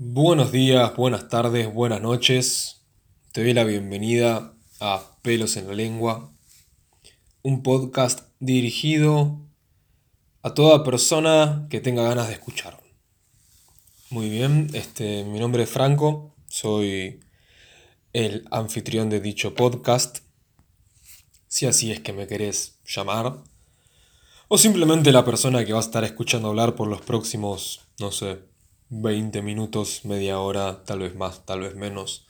Buenos días, buenas tardes, buenas noches. Te doy la bienvenida a Pelos en la Lengua, un podcast dirigido a toda persona que tenga ganas de escuchar. Muy bien, este, mi nombre es Franco, soy el anfitrión de dicho podcast, si así es que me querés llamar, o simplemente la persona que va a estar escuchando hablar por los próximos, no sé, 20 minutos, media hora, tal vez más, tal vez menos.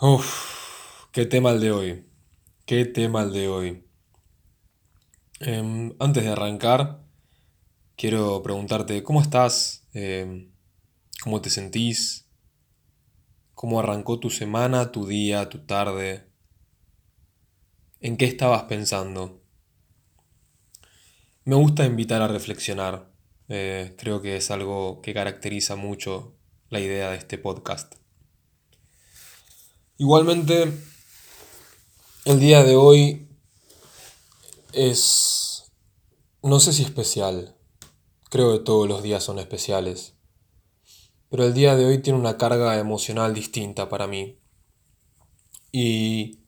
Uf, qué tema el de hoy. Qué tema el de hoy. Em, antes de arrancar, quiero preguntarte, ¿cómo estás? Em, ¿Cómo te sentís? ¿Cómo arrancó tu semana, tu día, tu tarde? ¿En qué estabas pensando? Me gusta invitar a reflexionar eh, creo que es algo que caracteriza mucho la idea de este podcast. Igualmente, el día de hoy es, no sé si especial, creo que todos los días son especiales, pero el día de hoy tiene una carga emocional distinta para mí. Y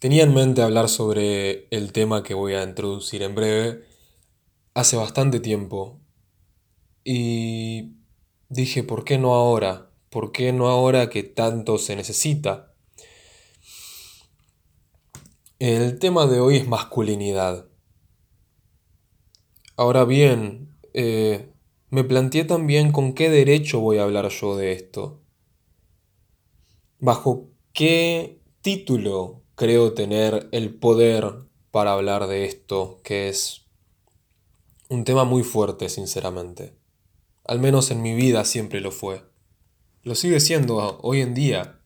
tenía en mente hablar sobre el tema que voy a introducir en breve hace bastante tiempo y dije, ¿por qué no ahora? ¿Por qué no ahora que tanto se necesita? El tema de hoy es masculinidad. Ahora bien, eh, me planteé también con qué derecho voy a hablar yo de esto. ¿Bajo qué título creo tener el poder para hablar de esto, que es un tema muy fuerte, sinceramente? Al menos en mi vida siempre lo fue. Lo sigue siendo hoy en día.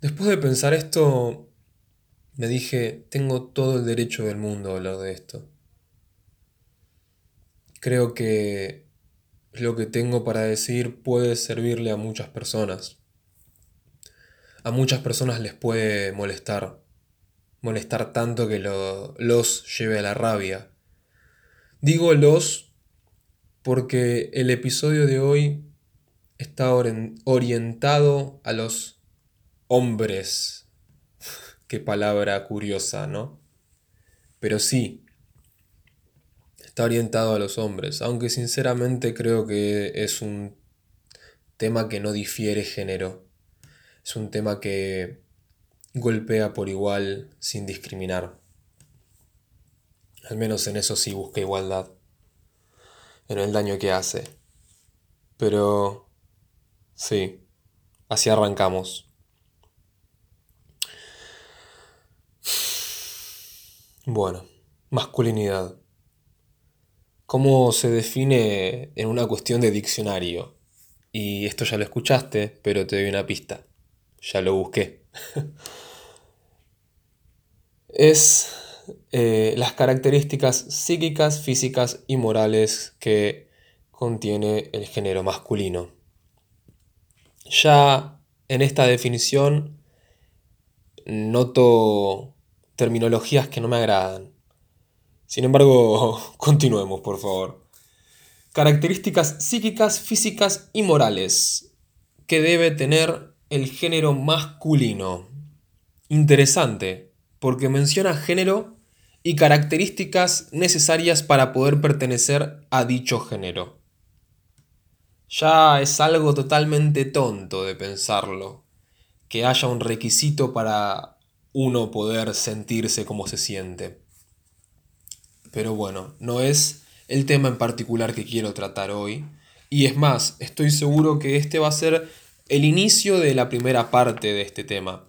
Después de pensar esto, me dije, tengo todo el derecho del mundo a hablar de esto. Creo que lo que tengo para decir puede servirle a muchas personas. A muchas personas les puede molestar. Molestar tanto que los lleve a la rabia Digo los porque el episodio de hoy está orientado a los hombres. Qué palabra curiosa, ¿no? Pero sí, está orientado a los hombres, aunque sinceramente creo que es un tema que no difiere género. Es un tema que golpea por igual sin discriminar. Al menos en eso sí busca igualdad. En el daño que hace. Pero... Sí. Así arrancamos. Bueno, masculinidad. ¿Cómo se define en una cuestión de diccionario? Y esto ya lo escuchaste, pero te doy una pista. Ya lo busqué. es eh, las características psíquicas, físicas y morales que contiene el género masculino. Ya en esta definición noto terminologías que no me agradan. Sin embargo, continuemos, por favor. Características psíquicas, físicas y morales que debe tener el género masculino. Interesante, porque menciona género y características necesarias para poder pertenecer a dicho género. Ya es algo totalmente tonto de pensarlo, que haya un requisito para uno poder sentirse como se siente. Pero bueno, no es el tema en particular que quiero tratar hoy, y es más, estoy seguro que este va a ser el inicio de la primera parte de este tema.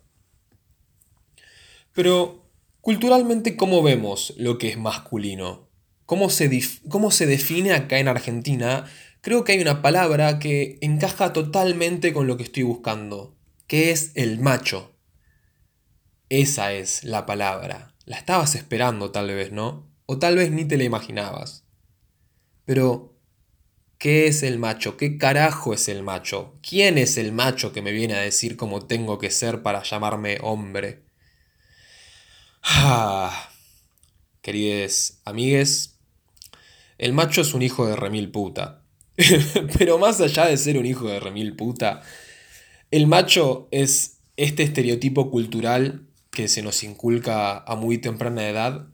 Pero Culturalmente, ¿cómo vemos lo que es masculino? ¿Cómo se, ¿Cómo se define acá en Argentina? Creo que hay una palabra que encaja totalmente con lo que estoy buscando, que es el macho. Esa es la palabra. La estabas esperando tal vez, ¿no? O tal vez ni te la imaginabas. Pero, ¿qué es el macho? ¿Qué carajo es el macho? ¿Quién es el macho que me viene a decir cómo tengo que ser para llamarme hombre? Ah, queridos amigues, el macho es un hijo de remil puta. Pero más allá de ser un hijo de remil puta, el macho es este estereotipo cultural que se nos inculca a muy temprana edad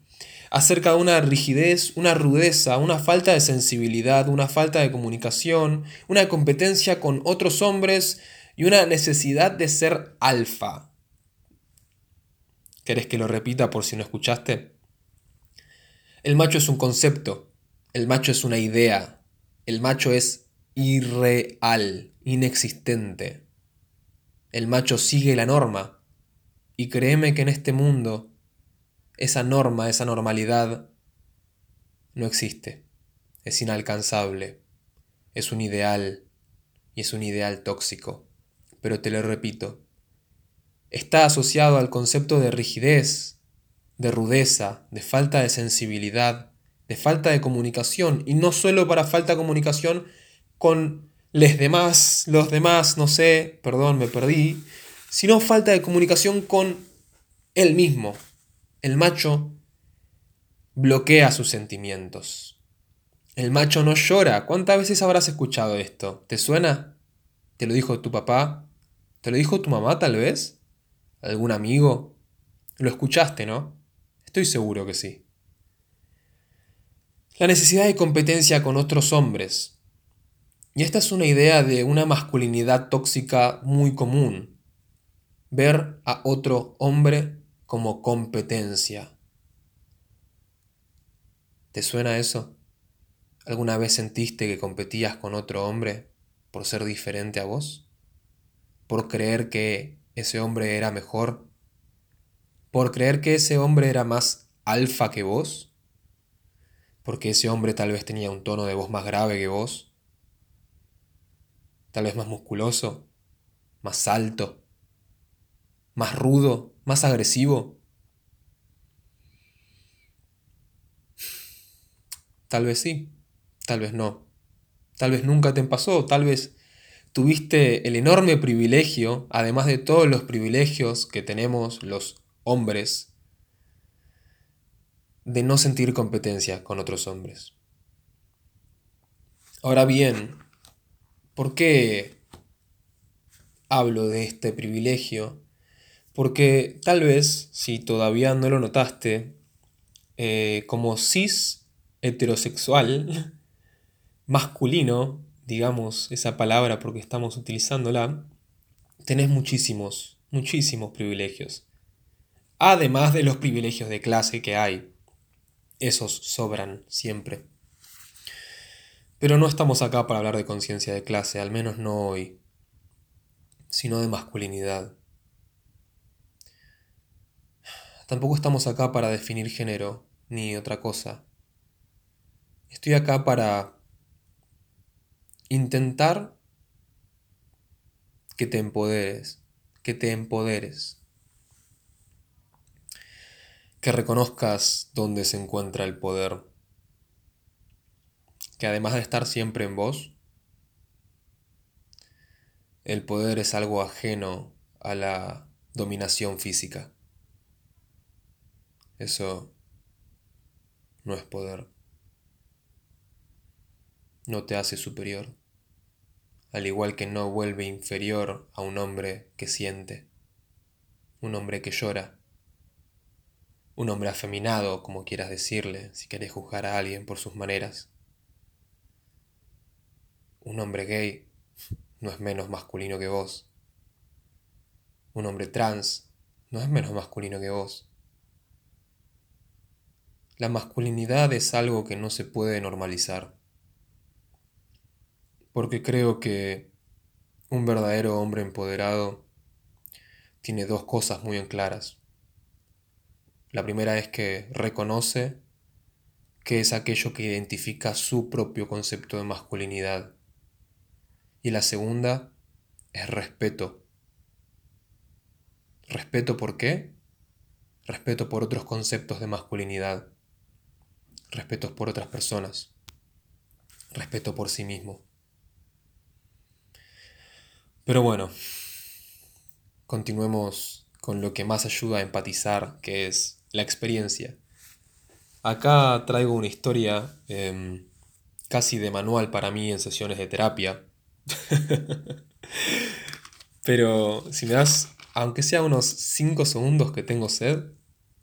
acerca de una rigidez, una rudeza, una falta de sensibilidad, una falta de comunicación, una competencia con otros hombres y una necesidad de ser alfa. ¿Querés que lo repita por si no escuchaste? El macho es un concepto, el macho es una idea, el macho es irreal, inexistente. El macho sigue la norma. Y créeme que en este mundo esa norma, esa normalidad, no existe. Es inalcanzable. Es un ideal. Y es un ideal tóxico. Pero te lo repito. Está asociado al concepto de rigidez, de rudeza, de falta de sensibilidad, de falta de comunicación. Y no solo para falta de comunicación con les demás, los demás, no sé, perdón, me perdí, sino falta de comunicación con él mismo, el macho bloquea sus sentimientos. El macho no llora. ¿Cuántas veces habrás escuchado esto? ¿Te suena? ¿Te lo dijo tu papá? ¿Te lo dijo tu mamá tal vez? ¿Algún amigo? Lo escuchaste, ¿no? Estoy seguro que sí. La necesidad de competencia con otros hombres. Y esta es una idea de una masculinidad tóxica muy común. Ver a otro hombre como competencia. ¿Te suena eso? ¿Alguna vez sentiste que competías con otro hombre por ser diferente a vos? ¿Por creer que ese hombre era mejor? ¿Por creer que ese hombre era más alfa que vos? ¿Porque ese hombre tal vez tenía un tono de voz más grave que vos? ¿Tal vez más musculoso? ¿Más alto? más rudo, más agresivo. Tal vez sí, tal vez no. Tal vez nunca te pasó, tal vez tuviste el enorme privilegio, además de todos los privilegios que tenemos los hombres, de no sentir competencia con otros hombres. Ahora bien, ¿por qué hablo de este privilegio? Porque tal vez, si todavía no lo notaste, eh, como cis heterosexual, masculino, digamos esa palabra porque estamos utilizándola, tenés muchísimos, muchísimos privilegios. Además de los privilegios de clase que hay. Esos sobran siempre. Pero no estamos acá para hablar de conciencia de clase, al menos no hoy, sino de masculinidad. Tampoco estamos acá para definir género, ni otra cosa. Estoy acá para intentar que te empoderes, que te empoderes, que reconozcas dónde se encuentra el poder, que además de estar siempre en vos, el poder es algo ajeno a la dominación física. Eso no es poder. No te hace superior, al igual que no vuelve inferior a un hombre que siente, un hombre que llora, un hombre afeminado, como quieras decirle, si querés juzgar a alguien por sus maneras. Un hombre gay no es menos masculino que vos. Un hombre trans no es menos masculino que vos. La masculinidad es algo que no se puede normalizar. Porque creo que un verdadero hombre empoderado tiene dos cosas muy en claras. La primera es que reconoce que es aquello que identifica su propio concepto de masculinidad. Y la segunda es respeto. ¿Respeto por qué? Respeto por otros conceptos de masculinidad respeto por otras personas, respeto por sí mismo. Pero bueno, continuemos con lo que más ayuda a empatizar, que es la experiencia. Acá traigo una historia em, casi de manual para mí en sesiones de terapia. Pero si me das, aunque sea unos 5 segundos que tengo sed,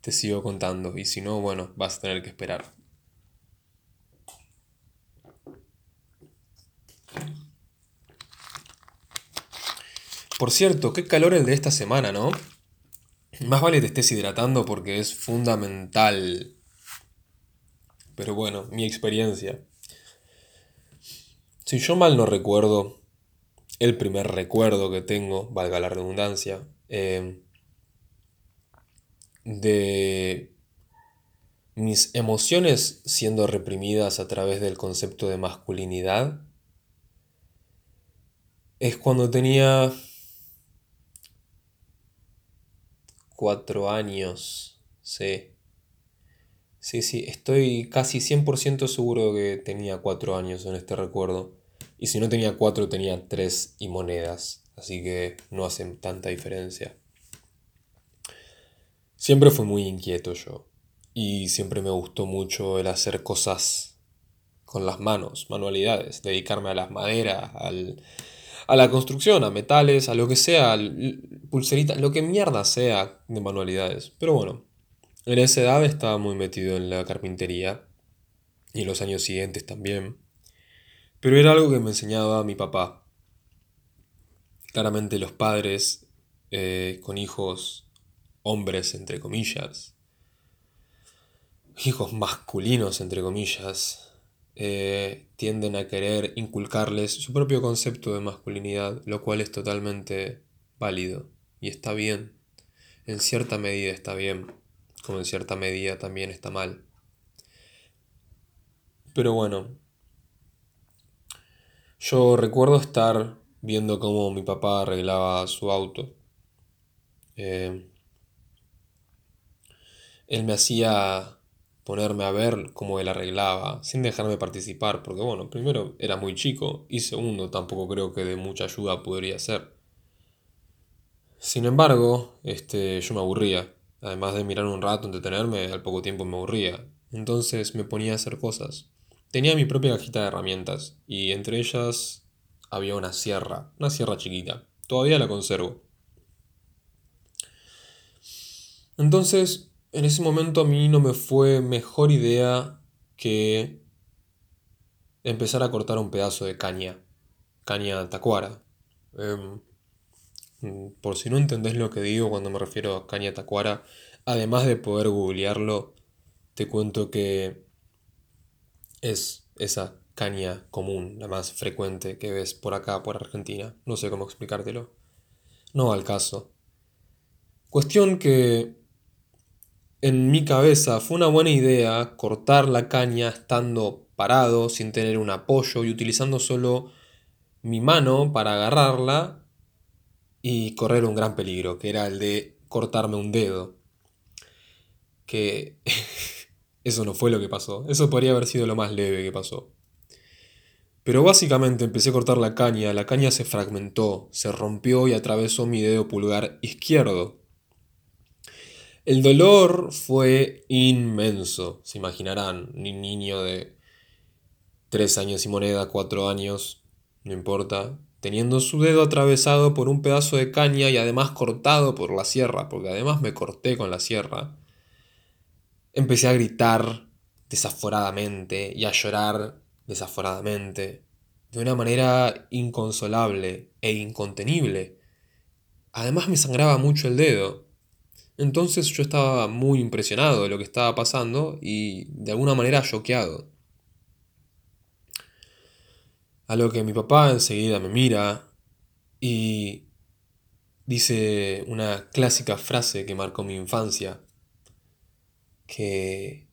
te sigo contando. Y si no, bueno, vas a tener que esperar. Por cierto, qué calor el de esta semana, ¿no? Más vale te estés hidratando porque es fundamental. Pero bueno, mi experiencia. Si yo mal no recuerdo, el primer recuerdo que tengo, valga la redundancia, eh, de mis emociones siendo reprimidas a través del concepto de masculinidad, es cuando tenía cuatro años, sí. Sí, sí, estoy casi 100% seguro que tenía cuatro años en este recuerdo. Y si no tenía cuatro, tenía tres y monedas. Así que no hacen tanta diferencia. Siempre fui muy inquieto yo. Y siempre me gustó mucho el hacer cosas con las manos, manualidades, dedicarme a las maderas, a la construcción, a metales, a lo que sea, pulseritas, lo que mierda sea de manualidades. Pero bueno, en esa edad estaba muy metido en la carpintería y en los años siguientes también. Pero era algo que me enseñaba mi papá. Claramente los padres eh, con hijos hombres, entre comillas, hijos masculinos, entre comillas, eh, tienden a querer inculcarles su propio concepto de masculinidad, lo cual es totalmente válido y está bien. En cierta medida está bien, como en cierta medida también está mal. Pero bueno, yo recuerdo estar viendo cómo mi papá arreglaba su auto. Eh, él me hacía ponerme a ver cómo él arreglaba, sin dejarme participar, porque bueno, primero era muy chico y segundo tampoco creo que de mucha ayuda podría ser. Sin embargo, este, yo me aburría. Además de mirar un rato, entretenerme, al poco tiempo me aburría. Entonces me ponía a hacer cosas. Tenía mi propia cajita de herramientas y entre ellas había una sierra, una sierra chiquita. Todavía la conservo. Entonces en ese momento a mí no me fue mejor idea que empezar a cortar un pedazo de caña, caña tacuara. Em, por si no entendés lo que digo cuando me refiero a caña tacuara, además de poder googlearlo, te cuento que es esa caña común, la más frecuente que ves por acá, por Argentina. No sé cómo explicártelo. No al caso. Cuestión que en mi cabeza fue una buena idea cortar la caña estando parado, sin tener un apoyo y utilizando solo mi mano para agarrarla y correr un gran peligro, que era el de cortarme un dedo. Que eso no fue lo que pasó, eso podría haber sido lo más leve que pasó. Pero básicamente empecé a cortar la caña, la caña se fragmentó, se rompió y atravesó mi dedo pulgar izquierdo. El dolor fue inmenso, se imaginarán, un niño de tres años y moneda, cuatro años, no importa, teniendo su dedo atravesado por un pedazo de caña y además cortado por la sierra, porque además me corté con la sierra, empecé a gritar desaforadamente y a llorar desaforadamente, de una manera inconsolable e incontenible. Además me sangraba mucho el dedo. Entonces yo estaba muy impresionado de lo que estaba pasando y de alguna manera choqueado. A lo que mi papá enseguida me mira y dice una clásica frase que marcó mi infancia, que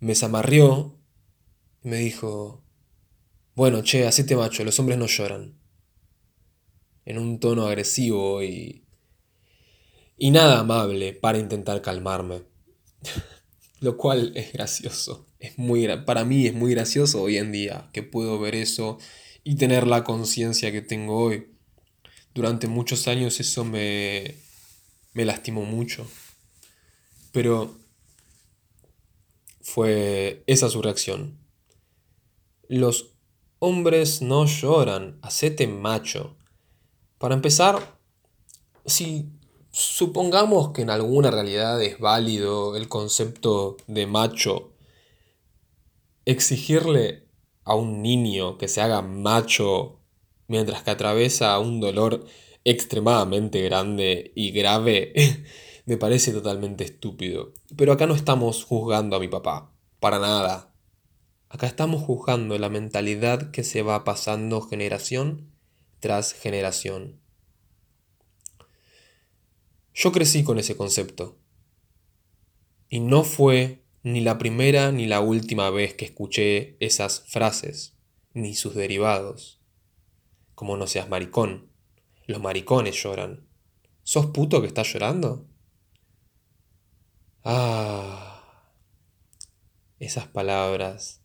me zamarrió y me dijo, bueno, che, te macho, los hombres no lloran. En un tono agresivo y y nada amable para intentar calmarme. Lo cual es gracioso. Es muy, para mí es muy gracioso hoy en día que puedo ver eso y tener la conciencia que tengo hoy. Durante muchos años eso me, me lastimó mucho. Pero fue esa su reacción. los hombres no lloran, hacete macho. Para empezar, si supongamos que en alguna realidad es válido el concepto de macho, exigirle a un niño que se haga macho mientras que atraviesa un dolor extremadamente grande y grave, me parece totalmente estúpido. Pero acá no estamos juzgando a mi papá, para nada. Acá estamos juzgando la mentalidad que se va pasando generación tras generación. Yo crecí con ese concepto. Y no fue ni la primera ni la última vez que escuché esas frases, ni sus derivados. Como no seas maricón. Los maricones lloran. ¿Sos puto que estás llorando? Ah. Esas palabras.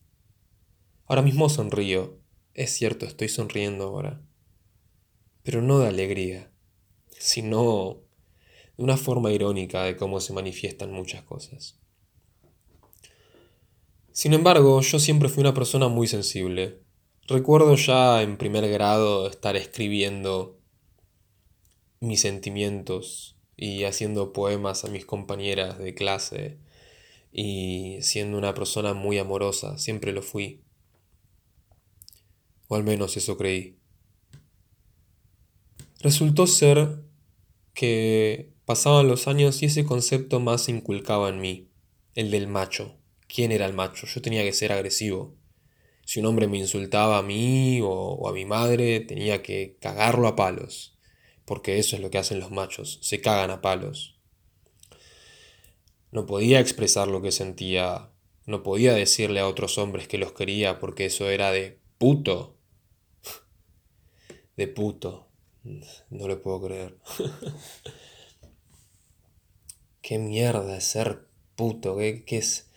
Ahora mismo sonrío. Es cierto, estoy sonriendo ahora. Pero no de alegría, sino una forma irónica de cómo se manifiestan muchas cosas. Sin embargo, yo siempre fui una persona muy sensible. Recuerdo ya en primer grado estar escribiendo mis sentimientos y haciendo poemas a mis compañeras de clase y siendo una persona muy amorosa, siempre lo fui. O al menos eso creí. Resultó ser que pasaban los años y ese concepto más se inculcaba en mí, el del macho. ¿Quién era el macho? Yo tenía que ser agresivo. Si un hombre me insultaba a mí o, a mi madre, tenía que cagarlo a palos porque eso es lo que hacen los machos, se cagan a palos. No podía expresar lo que sentía, no podía decirle a otros hombres que los quería porque eso era de puto. De puto. No lo puedo creer. Qué mierda es ser puto, ¿qué, es?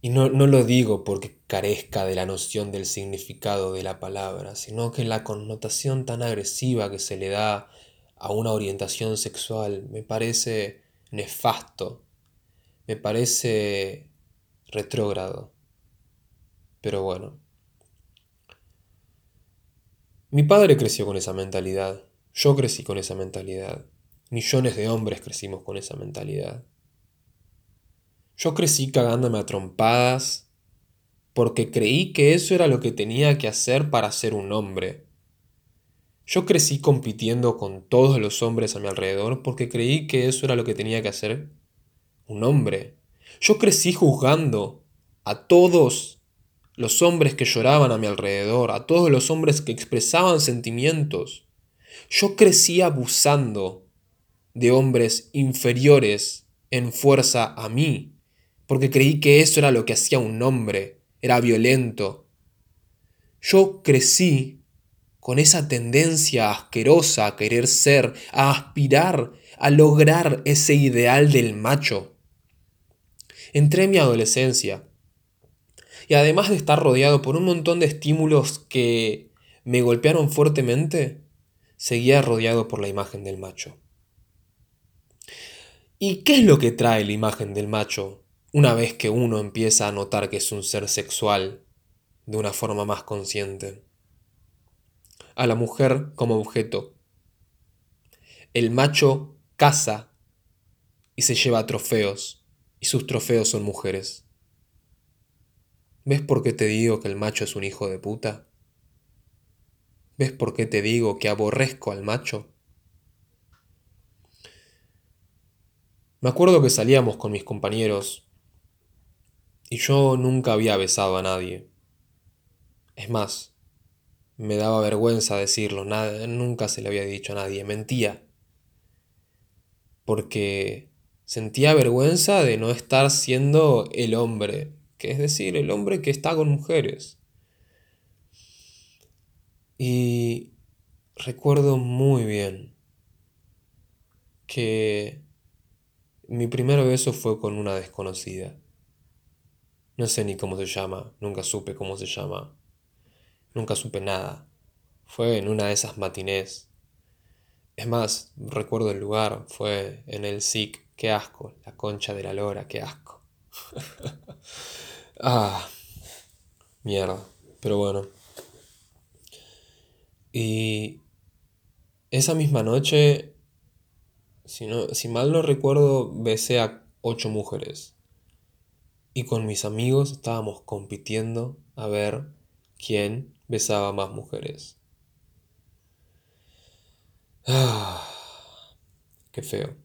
Y no, no lo digo porque carezca de la noción del significado de la palabra, sino que la connotación tan agresiva que se le da a una orientación sexual me parece nefasto, me parece retrógrado. Pero bueno. Mi padre creció con esa mentalidad, yo crecí con esa mentalidad, millones de hombres crecimos con esa mentalidad. Yo crecí cagándome a trompadas porque creí que eso era lo que tenía que hacer para ser un hombre yo crecí compitiendo con todos los hombres a mi alrededor porque creí que eso era lo que tenía que hacer un hombre. Yo crecí juzgando a todos los hombres que lloraban a mi alrededor, a todos los hombres que expresaban sentimientos. Yo crecí abusando de hombres inferiores en fuerza a mí, porque creí que eso era lo que hacía un hombre, era violento. Yo crecí con esa tendencia asquerosa a querer ser, a aspirar, a lograr ese ideal del macho. Entré en mi adolescencia y además de estar rodeado por un montón de estímulos que me golpearon fuertemente, seguía rodeado por la imagen del macho. ¿Y qué es lo que trae la imagen del macho una vez que uno empieza a notar que es un ser sexual de una forma más consciente? a la mujer como objeto. El macho caza y se lleva trofeos, y sus trofeos son mujeres. ¿Ves por qué te digo que el macho es un hijo de puta? ¿Ves por qué te digo que aborrezco al macho? Me acuerdo que salíamos con mis compañeros y yo nunca había besado a nadie. Es más, me daba vergüenza decirlo, nunca se le había dicho a nadie, mentía. Porque sentía vergüenza de no estar siendo el hombre, que es decir, el hombre que está con mujeres. Y recuerdo muy bien que mi primer beso fue con una desconocida. No sé ni cómo se llama, nunca supe cómo se llama. Nunca supe nada. Fue en una de esas matinés. Es más, recuerdo el lugar, fue en el SIC. Qué asco, la concha de la lora, qué asco. ah, mierda. Pero bueno. Y esa misma noche, si, si mal no recuerdo, besé a ocho mujeres. Y con mis amigos estábamos compitiendo a ver quién besaba más mujeres. Ah, qué feo.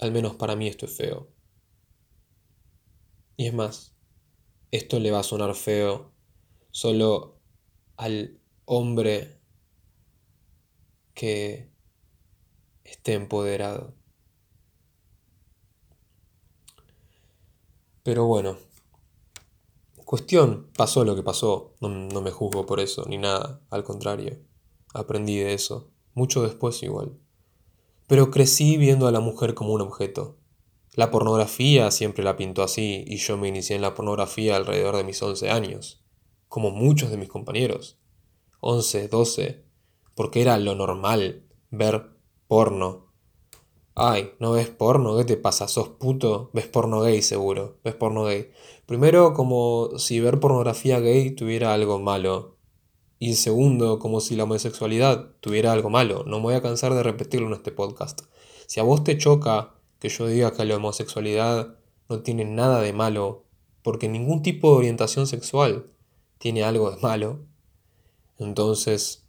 Al menos para mí esto es feo. Y es más, esto le va a sonar feo solo al hombre que esté empoderado. Pero bueno, cuestión, pasó lo que pasó, no, no, me juzgo por eso, ni nada, al contrario, aprendí de eso, mucho después igual. Pero crecí viendo a la mujer como un objeto. La pornografía siempre la pintó así y yo me inicié en la pornografía alrededor de mis 11 años, como muchos de mis compañeros. 11, 12, porque era lo normal ver porno. Ay, ¿no ves porno? ¿Qué te pasa? ¿Sos puto? Ves porno gay seguro, ves porno gay. Primero, como si ver pornografía gay tuviera algo malo. Y segundo, como si la homosexualidad tuviera algo malo. No me voy a cansar de repetirlo en este podcast. Si a vos te choca que yo diga que la homosexualidad no tiene nada de malo, porque ningún tipo de orientación sexual tiene algo de malo, entonces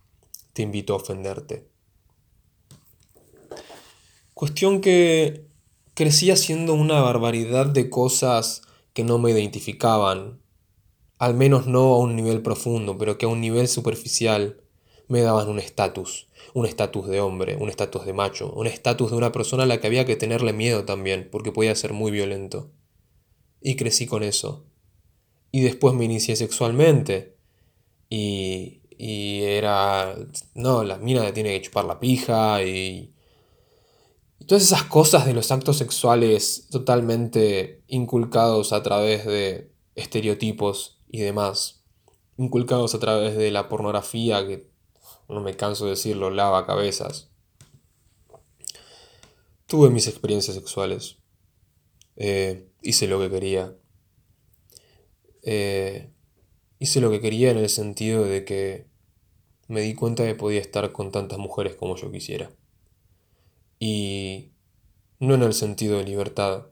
te invito a ofenderte. Cuestión que crecí haciendo una barbaridad de cosas que no me identificaban, al menos no a un nivel profundo, pero que a un nivel superficial me daban un estatus, un estatus de hombre, un estatus de macho, un estatus de una persona a la que había que tenerle miedo también, porque podía ser muy violento. Y crecí con eso. Y después me inicié sexualmente. Y y era, no, la mina le tiene que chupar la pija y todas esas cosas de los actos sexuales totalmente inculcados a través de estereotipos y demás, inculcados a través de la pornografía que, no me canso de decirlo, lava cabezas. Tuve mis experiencias sexuales. Eh, hice lo que quería. Eh, hice lo que quería en el sentido de que me di cuenta de que podía estar con tantas mujeres como yo quisiera. Y no en el sentido de libertad,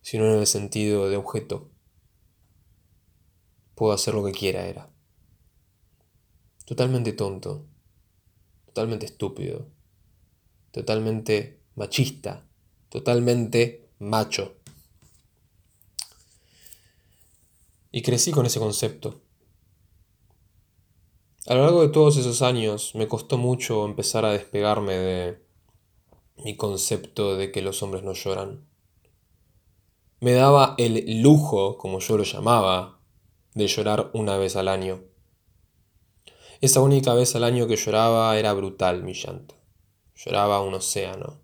sino en el sentido de objeto. Puedo hacer lo que quiera, era. Totalmente tonto, totalmente estúpido, totalmente machista, totalmente macho. Y crecí con ese concepto. A lo largo de todos esos años me costó mucho empezar a despegarme de mi concepto de que los hombres no lloran. Me daba el lujo, como yo lo llamaba, de llorar una vez al año. Esa única vez al año que lloraba era brutal mi llanto. Lloraba un océano.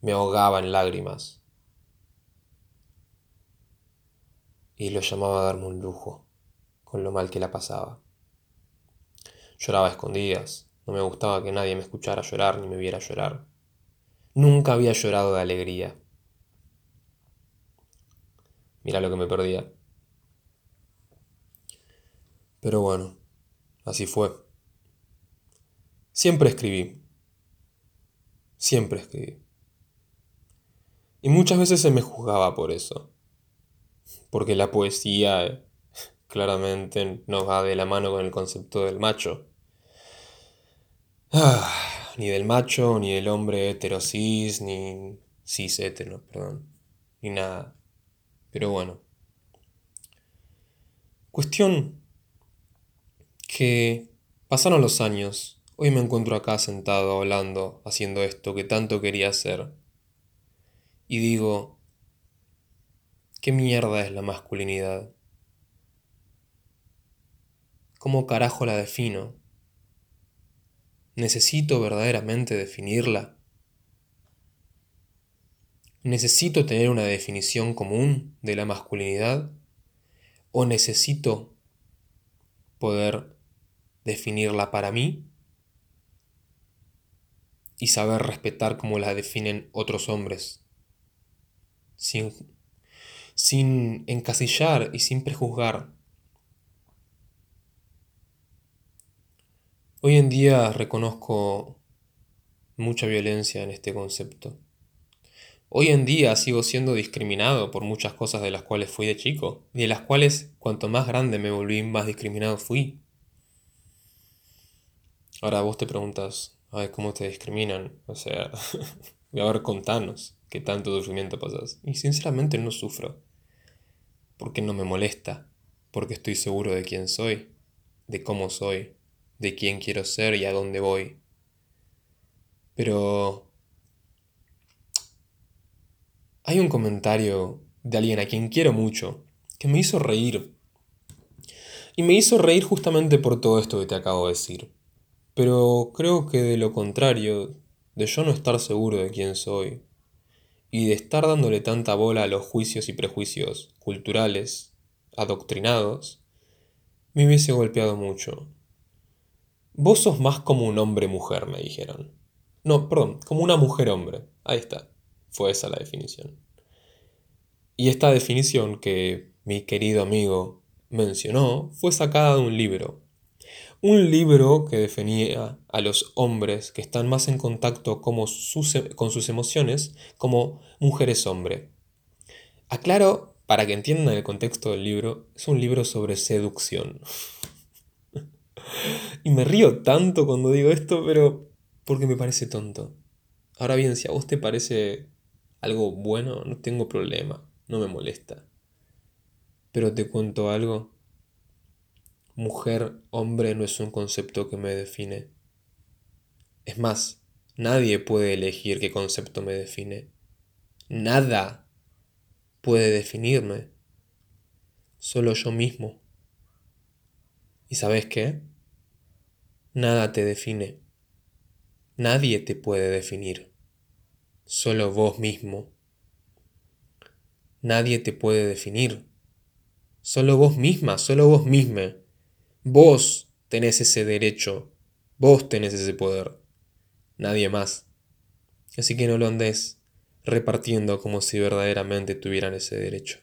Me ahogaba en lágrimas. Y lo llamaba a darme un lujo, con lo mal que la pasaba. Lloraba a escondidas. No me gustaba que nadie me escuchara llorar ni me viera llorar. Nunca había llorado de alegría. Mira lo que me perdía. Pero bueno, así fue. Siempre escribí. Siempre escribí. Y muchas veces se me juzgaba por eso. Porque la poesía claramente no va de la mano con el concepto del macho. Ah, ni del macho, ni del hombre heterosis, ni cis hetero, perdón, ni nada. Pero bueno. Cuestión que pasaron los años. Hoy me encuentro acá sentado hablando, haciendo esto que tanto quería hacer. Y digo, ¿qué mierda es la masculinidad? ¿Cómo carajo la defino? ¿Necesito verdaderamente definirla? ¿Necesito tener una definición común de la masculinidad? ¿O necesito poder definirla para mí y saber respetar como la definen otros hombres? Sin, sin encasillar y sin prejuzgar Hoy en día reconozco mucha violencia en este concepto. Hoy en día sigo siendo discriminado por muchas cosas de las cuales fui de chico, y de las cuales cuanto más grande me volví, más discriminado fui. Ahora vos te preguntas, ay, ¿cómo te discriminan? O sea, a ver, contanos qué tanto sufrimiento pasas. Y sinceramente no sufro, porque no me molesta, porque estoy seguro de quién soy, de cómo soy, de quién quiero ser y a dónde voy. Pero hay un comentario de alguien a quien quiero mucho que me hizo reír. Y me hizo reír justamente por todo esto que te acabo de decir. Pero creo que de lo contrario, de yo no estar seguro de quién soy, y de estar dándole tanta bola a los juicios y prejuicios culturales, adoctrinados, me hubiese golpeado mucho. Vos sos más como un hombre-mujer, me dijeron. No, perdón, como una mujer-hombre. Ahí está. Fue esa la definición. Y esta definición que mi querido amigo mencionó fue sacada de un libro. Un libro que definía a los hombres que están más en contacto con sus emociones como mujeres hombre. Aclaro, para que entiendan el contexto del libro, es un libro sobre seducción. Y me río tanto cuando digo esto, pero porque me parece tonto. Ahora bien, si a vos te parece algo bueno, no tengo problema, no me molesta. Pero te cuento algo. Mujer, hombre no es un concepto que me define. Es más, nadie puede elegir qué concepto me define. Nada puede definirme. Solo yo mismo. ¿Y sabes qué? Nada te define. Nadie te puede definir solo vos mismo. Nadie te puede definir. Solo vos misma, solo vos misma. Vos tenés ese derecho, vos tenés ese poder. Nadie más. Así que no lo andes repartiendo como si verdaderamente tuvieran ese derecho.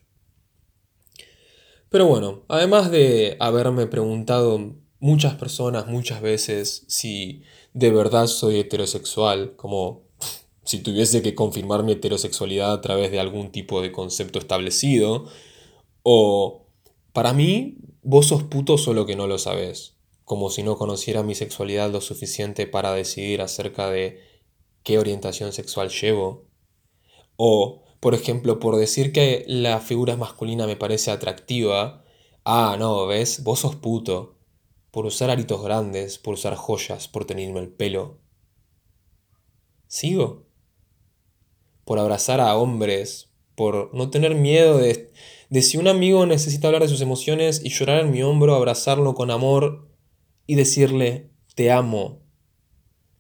Pero bueno, además de haberme preguntado muchas personas muchas veces si de verdad soy heterosexual, como si tuviese que confirmar mi heterosexualidad a través de algún tipo de concepto establecido, o para mí, vos sos puto solo que no lo sabes, como si no conociera mi sexualidad lo suficiente para decidir acerca de qué orientación sexual llevo, o, por ejemplo, por decir que la figura masculina me parece atractiva, ah, no, ves, vos sos puto, por usar aritos grandes, por usar joyas, por tenerme el pelo. ¿Sigo? por abrazar a hombres, por no tener miedo de, de si un amigo necesita hablar de sus emociones y llorar en mi hombro, abrazarlo con amor y decirle te amo,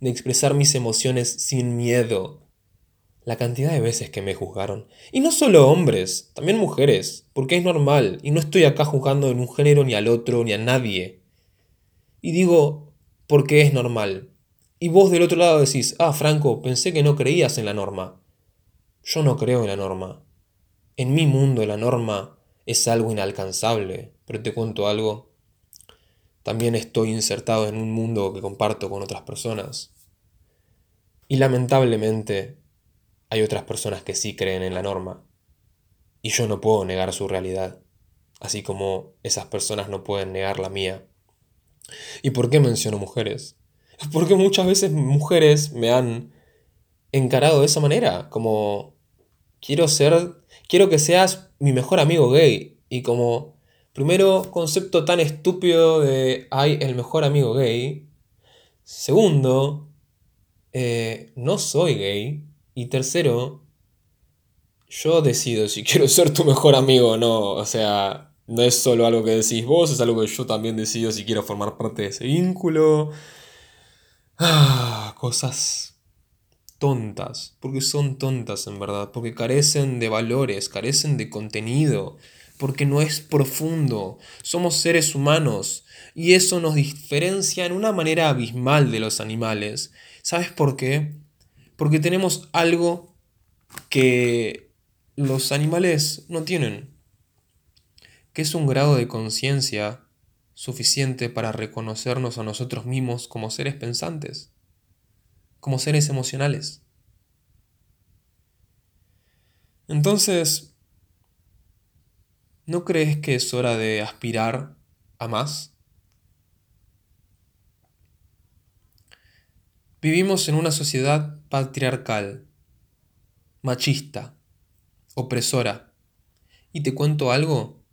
de expresar mis emociones sin miedo. La cantidad de veces que me juzgaron. Y no solo hombres, también mujeres, porque es normal, y no estoy acá juzgando en un género ni al otro ni a nadie. Y digo, porque es normal. Y vos del otro lado decís, ah, Franco, pensé que no creías en la norma. Yo no creo en la norma. En mi mundo la norma es algo inalcanzable, pero te cuento algo. También estoy insertado en un mundo que comparto con otras personas. Y lamentablemente hay otras personas que sí creen en la norma. Y yo no puedo negar su realidad, así como esas personas no pueden negar la mía. ¿Y por qué menciono mujeres? Porque muchas veces mujeres me han encarado de esa manera, como quiero ser, quiero que seas mi mejor amigo gay. Y como primero concepto tan estúpido de, ay, el mejor amigo gay. Segundo, eh, no soy gay. Y tercero, yo decido si quiero ser tu mejor amigo o no. O sea, no es solo algo que decís vos, es algo que yo también decido si quiero formar parte de ese vínculo. Ah, cosas tontas, porque son tontas en verdad, porque carecen de valores, carecen de contenido, porque no es profundo. Somos seres humanos y eso nos diferencia en una manera abismal de los animales. ¿Sabes por qué? Porque tenemos algo que los animales no tienen, que es un grado de conciencia suficiente para reconocernos a nosotros mismos como seres pensantes, como seres emocionales. Entonces, ¿no crees que es hora de aspirar a más? Vivimos en una sociedad patriarcal, machista, opresora. ¿Y te cuento algo?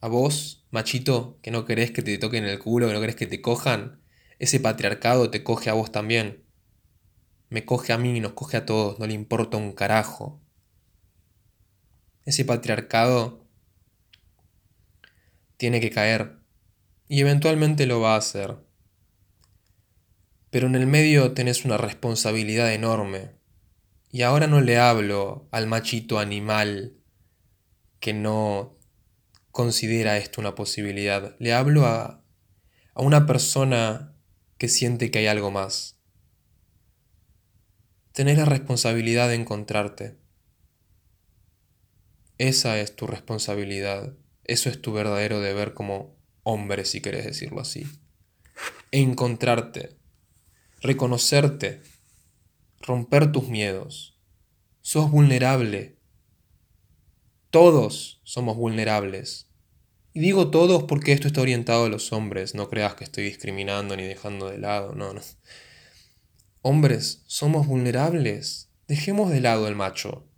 A vos, machito, que no querés que te toquen el culo, que no querés que te cojan, ese patriarcado te coge a vos también. Me coge a mí, nos coge a todos, no le importa un carajo. Ese patriarcado tiene que caer y eventualmente lo va a hacer. Pero en el medio tenés una responsabilidad enorme. Y ahora no le hablo al machito animal que no considera esto una posibilidad. Le hablo a, a una persona que siente que hay algo más. Tenés la responsabilidad de encontrarte. Esa es tu responsabilidad. Eso es tu verdadero deber como hombre, si querés decirlo así. Encontrarte, reconocerte, romper tus miedos. Sos vulnerable, todos somos vulnerables. Y digo todos porque esto está orientado a los hombres, no creas que estoy discriminando ni dejando de lado, no, no. Hombres, somos vulnerables. Dejemos de lado el macho.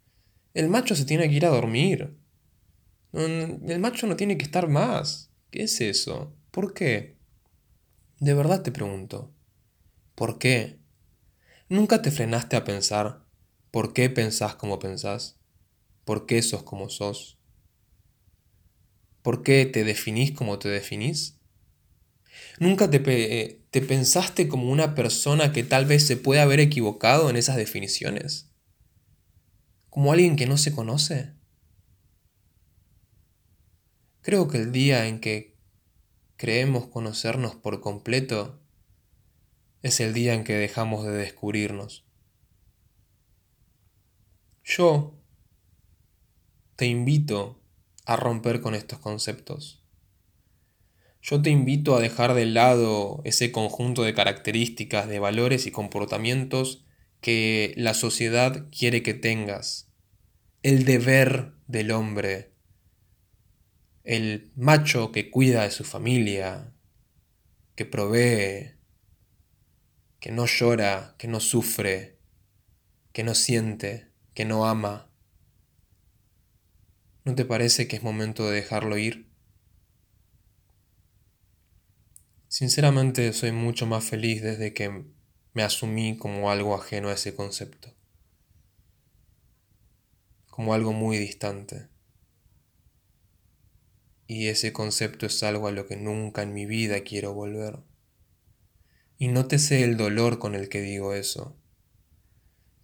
El macho se tiene que ir a dormir. El macho no tiene que estar más. ¿Qué es eso? ¿Por qué? De verdad te pregunto. ¿Por qué? ¿Nunca te frenaste a pensar por qué pensás como pensás? ¿Por qué sos como sos? ¿Por qué te definís como te definís? ¿Nunca te, te, pensaste como una persona que tal vez se puede haber equivocado en esas definiciones? ¿Como alguien que no se conoce? Creo que el día en que creemos conocernos por completo es el día en que dejamos de descubrirnos. Yo te invito a romper con estos conceptos. Yo te invito a dejar de lado ese conjunto de características, de valores y comportamientos que la sociedad quiere que tengas. El deber del hombre. El macho que cuida de su familia, que provee, que no llora, que no sufre, que no siente, que no ama. ¿No te parece que es momento de dejarlo ir? Sinceramente soy mucho más feliz desde que me asumí como algo ajeno a ese concepto, como algo muy distante. Y ese concepto es algo a lo que nunca en mi vida quiero volver. Y nótese el dolor con el que digo eso,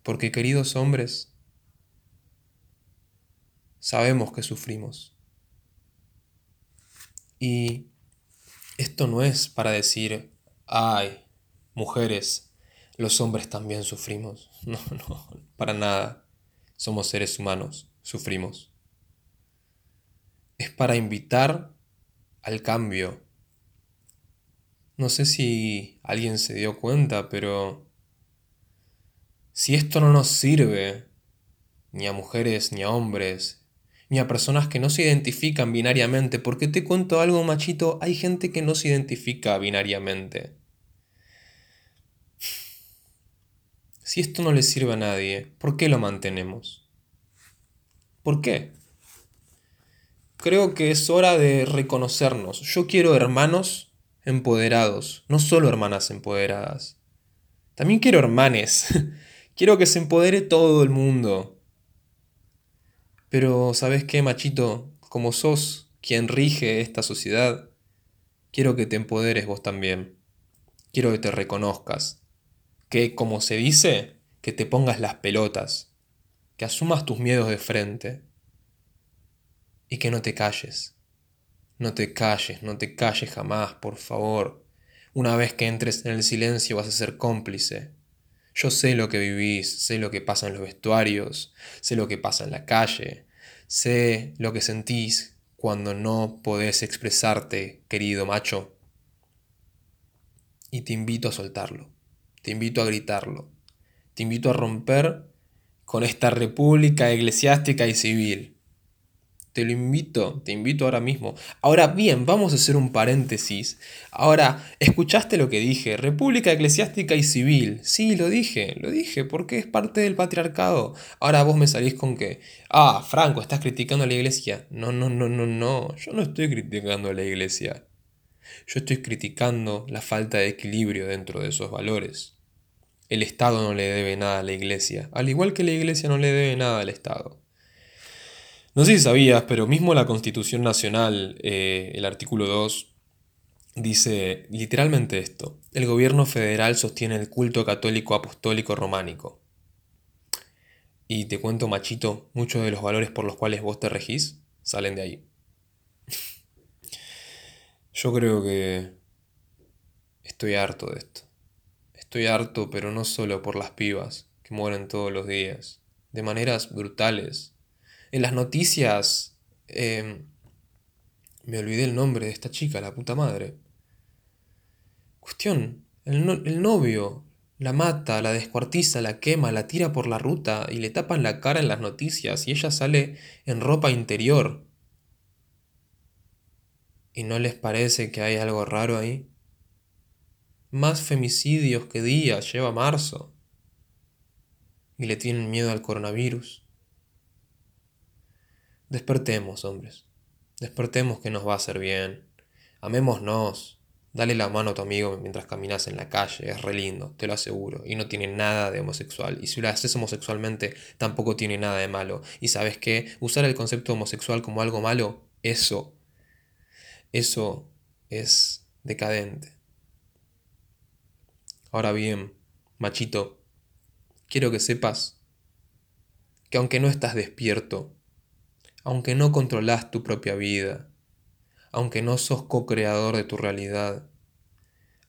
porque queridos hombres, sabemos que sufrimos. Y esto no es para decir, ay, mujeres, los hombres también sufrimos. No, no, para nada. Somos seres humanos, sufrimos. Es para invitar al cambio. No sé si alguien se dio cuenta, pero si esto no nos sirve, ni a mujeres ni a hombres, ni a personas que no se identifican binariamente, porque te cuento algo machito, hay gente que no se identifica binariamente. Si esto no le sirve a nadie, ¿por qué lo mantenemos? ¿Por qué? Creo que es hora de reconocernos. Yo quiero hermanos empoderados, no solo hermanas empoderadas. También quiero hermanes. quiero que se empodere todo el mundo. Pero, ¿sabes qué, machito? Como sos quien rige esta sociedad, quiero que te empoderes vos también. Quiero que te reconozcas. Que, como se dice, que te pongas las pelotas. Que asumas tus miedos de frente. Y que no te calles. No te calles, no te calles jamás, por favor. Una vez que entres en el silencio vas a ser cómplice. Yo sé lo que vivís, sé lo que pasa en los vestuarios, sé lo que pasa en la calle, sé lo que sentís cuando no podés expresarte, querido macho. Y te invito a soltarlo, te invito a gritarlo, te invito a romper con esta república eclesiástica y civil. Te lo invito, te invito ahora mismo. Ahora bien, vamos a hacer un paréntesis. Ahora, ¿escuchaste lo que dije? República eclesiástica y civil. Sí, lo dije, lo dije, porque es parte del patriarcado. Ahora vos me salís con que, ah, Franco, estás criticando a la iglesia. No, no, no, no, no. Yo no estoy criticando a la iglesia. Yo estoy criticando la falta de equilibrio dentro de esos valores. El Estado no le debe nada a la iglesia, al igual que la iglesia no le debe nada al Estado. No sé si sabías, pero mismo la Constitución Nacional, eh, el artículo 2, dice literalmente esto. El gobierno federal sostiene el culto católico apostólico románico. Y te cuento, machito, muchos de los valores por los cuales vos te regís salen de ahí. Yo creo que estoy harto de esto. Estoy harto, pero no solo por las pibas que mueren todos los días, de maneras brutales. En las noticias... Em, me olvidé el nombre de esta chica, la puta madre. Cuestión, el, el novio la mata, la descuartiza, la quema, la tira por la ruta y le tapan la cara en las noticias y ella sale en ropa interior. ¿Y no les parece que hay algo raro ahí? Más femicidios que días lleva marzo. Y le tienen miedo al coronavirus. Despertemos, hombres. Despertemos que nos va a hacer bien. Amémonos. Dale la mano a tu amigo mientras caminas en la calle. Es re lindo, te lo aseguro. Y no tiene nada de homosexual. Y si lo haces homosexualmente, tampoco tiene nada de malo. Y sabes qué? Usar el concepto homosexual como algo malo, eso. Eso es decadente. Ahora bien, machito, quiero que sepas que aunque no estás despierto, aunque no controlas tu propia vida, aunque no sos co-creador de tu realidad,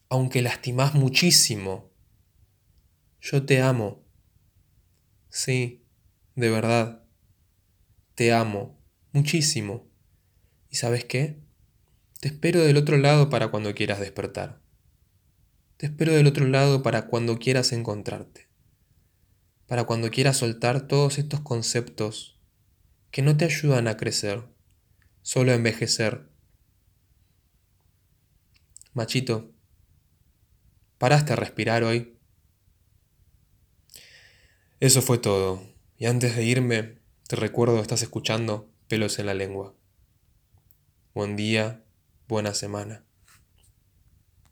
aunque lastimas muchísimo, yo te amo. Sí, de verdad, te amo muchísimo. ¿Y sabes qué? Te espero del otro lado para cuando quieras despertar. Te espero del otro lado para cuando quieras encontrarte, para cuando quieras soltar todos estos conceptos que no te ayudan a crecer, solo a envejecer. Machito, ¿paraste a respirar hoy? Eso fue todo. Y antes de irme, te recuerdo que estás escuchando Pelos en la Lengua. Buen día, buena semana.